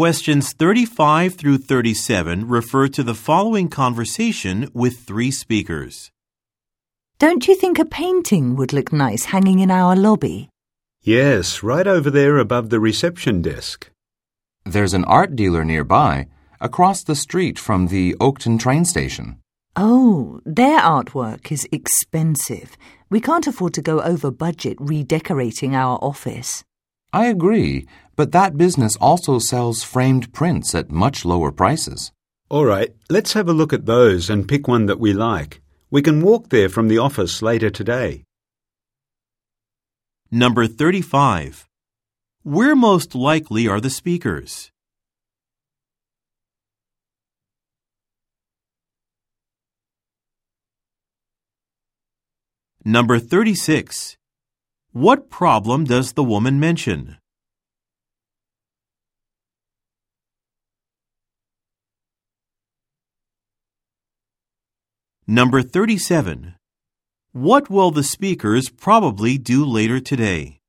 Questions 35 through 37 refer to the following conversation with three speakers. Don't you think a painting would look nice hanging in our lobby? Yes, right over there above the reception desk. There's an art dealer nearby, across the street from the Oakton train station. Oh, their artwork is expensive. We can't afford to go over budget redecorating our office. I agree, but that business also sells framed prints at much lower prices. All right, let's have a look at those and pick one that we like. We can walk there from the office later today. Number 35. Where most likely are the speakers? Number 36. What problem does the woman mention? Number 37. What will the speakers probably do later today?